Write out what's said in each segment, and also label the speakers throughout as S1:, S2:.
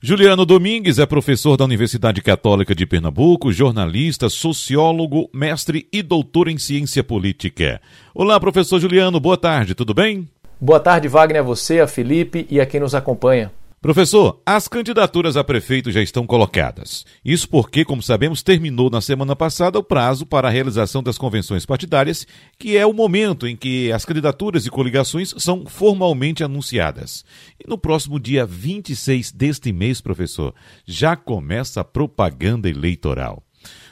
S1: Juliano Domingues é professor da Universidade Católica de Pernambuco, jornalista, sociólogo, mestre e doutor em ciência política. Olá, professor Juliano, boa tarde, tudo bem?
S2: Boa tarde, Wagner, a você, a Felipe e a quem nos acompanha.
S1: Professor, as candidaturas a prefeito já estão colocadas. Isso porque, como sabemos, terminou na semana passada o prazo para a realização das convenções partidárias, que é o momento em que as candidaturas e coligações são formalmente anunciadas. E no próximo dia 26 deste mês, professor, já começa a propaganda eleitoral.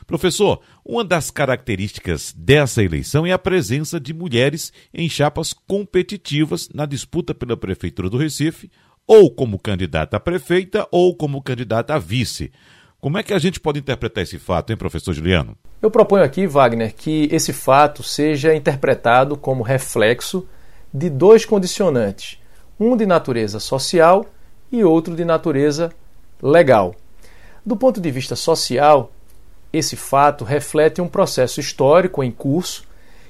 S1: Professor, uma das características dessa eleição é a presença de mulheres em chapas competitivas na disputa pela Prefeitura do Recife, ou como candidata a prefeita ou como candidata a vice. Como é que a gente pode interpretar esse fato, hein, professor Juliano?
S2: Eu proponho aqui, Wagner, que esse fato seja interpretado como reflexo de dois condicionantes, um de natureza social e outro de natureza legal. Do ponto de vista social, esse fato reflete um processo histórico em curso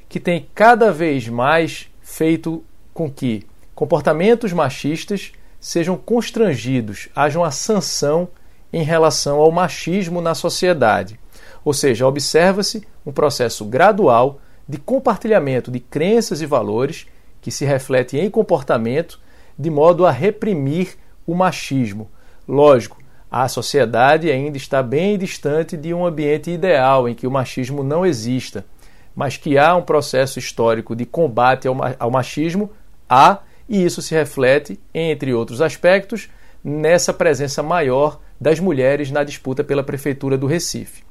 S2: que tem cada vez mais feito com que comportamentos machistas sejam constrangidos, haja uma sanção em relação ao machismo na sociedade. Ou seja, observa-se um processo gradual de compartilhamento de crenças e valores que se reflete em comportamento de modo a reprimir o machismo. Lógico, a sociedade ainda está bem distante de um ambiente ideal em que o machismo não exista, mas que há um processo histórico de combate ao machismo, há e isso se reflete, entre outros aspectos, nessa presença maior das mulheres na disputa pela Prefeitura do Recife.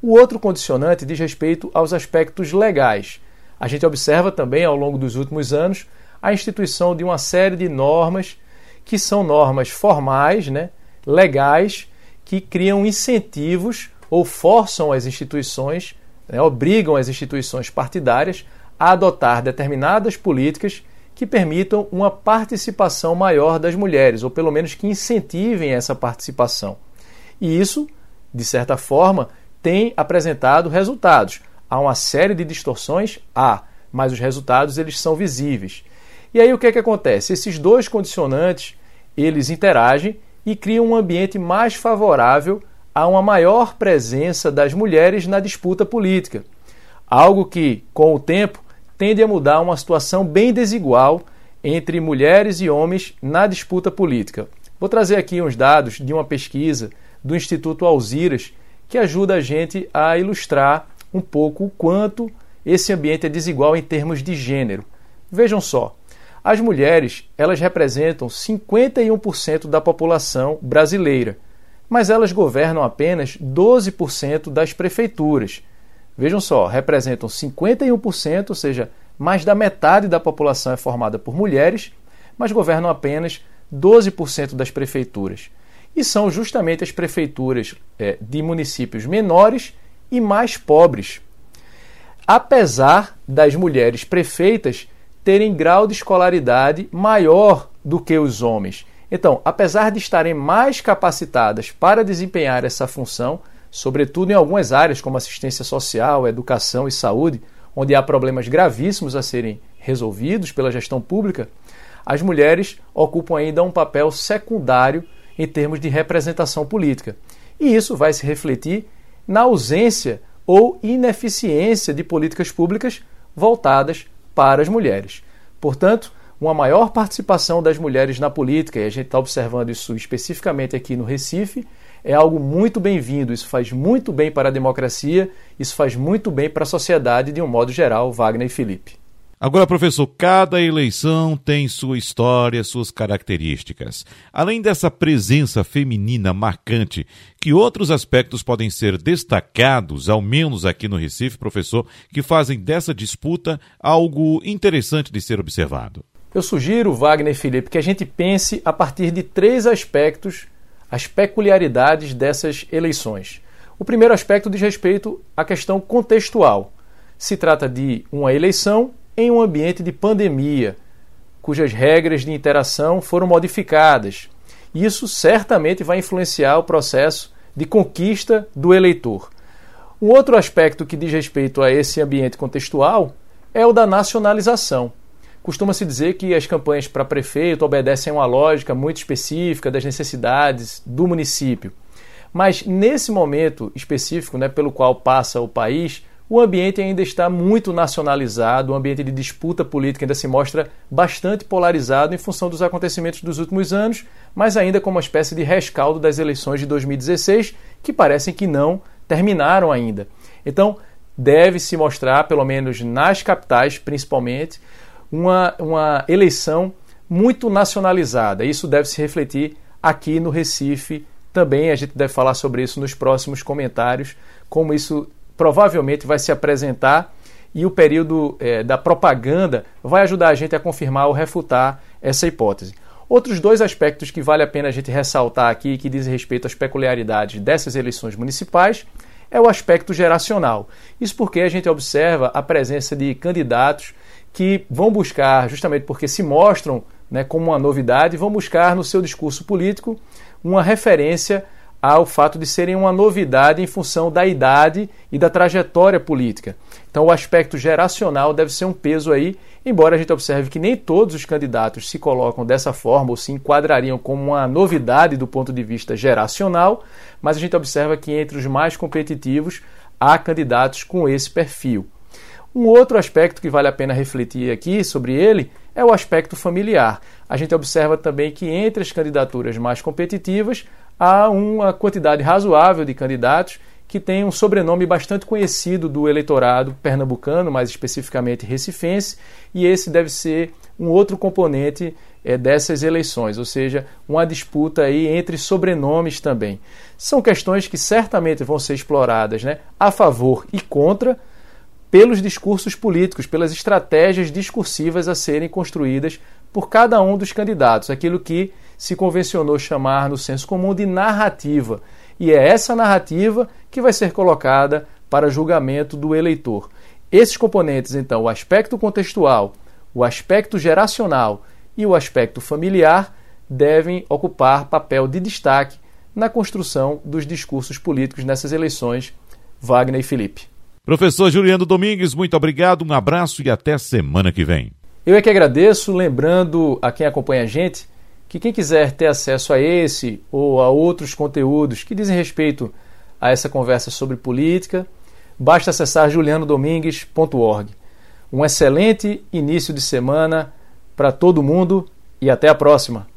S2: O outro condicionante diz respeito aos aspectos legais. A gente observa também, ao longo dos últimos anos, a instituição de uma série de normas que são normas formais, né, legais, que criam incentivos ou forçam as instituições, né, obrigam as instituições partidárias a adotar determinadas políticas que permitam uma participação maior das mulheres, ou pelo menos que incentivem essa participação. E isso, de certa forma, tem apresentado resultados. Há uma série de distorções? Há, mas os resultados eles são visíveis. E aí o que é que acontece? Esses dois condicionantes, eles interagem e criam um ambiente mais favorável a uma maior presença das mulheres na disputa política. Algo que, com o tempo, tende a mudar uma situação bem desigual entre mulheres e homens na disputa política. Vou trazer aqui uns dados de uma pesquisa do Instituto Alziras que ajuda a gente a ilustrar um pouco o quanto esse ambiente é desigual em termos de gênero. Vejam só, as mulheres elas representam 51% da população brasileira, mas elas governam apenas 12% das prefeituras. Vejam só, representam 51%, ou seja, mais da metade da população é formada por mulheres, mas governam apenas 12% das prefeituras. E são justamente as prefeituras é, de municípios menores e mais pobres. Apesar das mulheres prefeitas terem grau de escolaridade maior do que os homens. Então, apesar de estarem mais capacitadas para desempenhar essa função, sobretudo em algumas áreas como assistência social, educação e saúde, onde há problemas gravíssimos a serem resolvidos pela gestão pública, as mulheres ocupam ainda um papel secundário em termos de representação política. E isso vai se refletir na ausência ou ineficiência de políticas públicas voltadas para as mulheres. Portanto, uma maior participação das mulheres na política, e a gente está observando isso especificamente aqui no Recife, é algo muito bem-vindo. Isso faz muito bem para a democracia, isso faz muito bem para a sociedade de um modo geral, Wagner e Felipe.
S1: Agora, professor, cada eleição tem sua história, suas características. Além dessa presença feminina marcante, que outros aspectos podem ser destacados, ao menos aqui no Recife, professor, que fazem dessa disputa algo interessante de ser observado?
S2: Eu sugiro, Wagner e Felipe, que a gente pense a partir de três aspectos as peculiaridades dessas eleições. O primeiro aspecto diz respeito à questão contextual. Se trata de uma eleição em um ambiente de pandemia, cujas regras de interação foram modificadas. Isso certamente vai influenciar o processo de conquista do eleitor. Um outro aspecto que diz respeito a esse ambiente contextual é o da nacionalização. Costuma-se dizer que as campanhas para prefeito obedecem a uma lógica muito específica das necessidades do município. Mas nesse momento específico né, pelo qual passa o país, o ambiente ainda está muito nacionalizado, o ambiente de disputa política ainda se mostra bastante polarizado em função dos acontecimentos dos últimos anos, mas ainda como uma espécie de rescaldo das eleições de 2016, que parecem que não terminaram ainda. Então, deve se mostrar, pelo menos nas capitais principalmente, uma, uma eleição muito nacionalizada. Isso deve se refletir aqui no Recife também. A gente deve falar sobre isso nos próximos comentários, como isso provavelmente vai se apresentar e o período é, da propaganda vai ajudar a gente a confirmar ou refutar essa hipótese. Outros dois aspectos que vale a pena a gente ressaltar aqui, que dizem respeito às peculiaridades dessas eleições municipais, é o aspecto geracional. Isso porque a gente observa a presença de candidatos que vão buscar, justamente porque se mostram né, como uma novidade, vão buscar no seu discurso político uma referência ao fato de serem uma novidade em função da idade e da trajetória política. Então, o aspecto geracional deve ser um peso aí, embora a gente observe que nem todos os candidatos se colocam dessa forma ou se enquadrariam como uma novidade do ponto de vista geracional, mas a gente observa que entre os mais competitivos há candidatos com esse perfil. Um outro aspecto que vale a pena refletir aqui sobre ele é o aspecto familiar. A gente observa também que entre as candidaturas mais competitivas há uma quantidade razoável de candidatos que têm um sobrenome bastante conhecido do eleitorado pernambucano, mais especificamente recifense, e esse deve ser um outro componente é, dessas eleições, ou seja, uma disputa aí entre sobrenomes também. São questões que certamente vão ser exploradas né, a favor e contra pelos discursos políticos, pelas estratégias discursivas a serem construídas por cada um dos candidatos, aquilo que se convencionou chamar no senso comum de narrativa. E é essa narrativa que vai ser colocada para julgamento do eleitor. Esses componentes, então, o aspecto contextual, o aspecto geracional e o aspecto familiar, devem ocupar papel de destaque na construção dos discursos políticos nessas eleições. Wagner e Felipe.
S1: Professor Juliano Domingues, muito obrigado, um abraço e até semana que vem.
S2: Eu é que agradeço, lembrando a quem acompanha a gente que quem quiser ter acesso a esse ou a outros conteúdos que dizem respeito a essa conversa sobre política, basta acessar julianodomingues.org. Um excelente início de semana para todo mundo e até a próxima!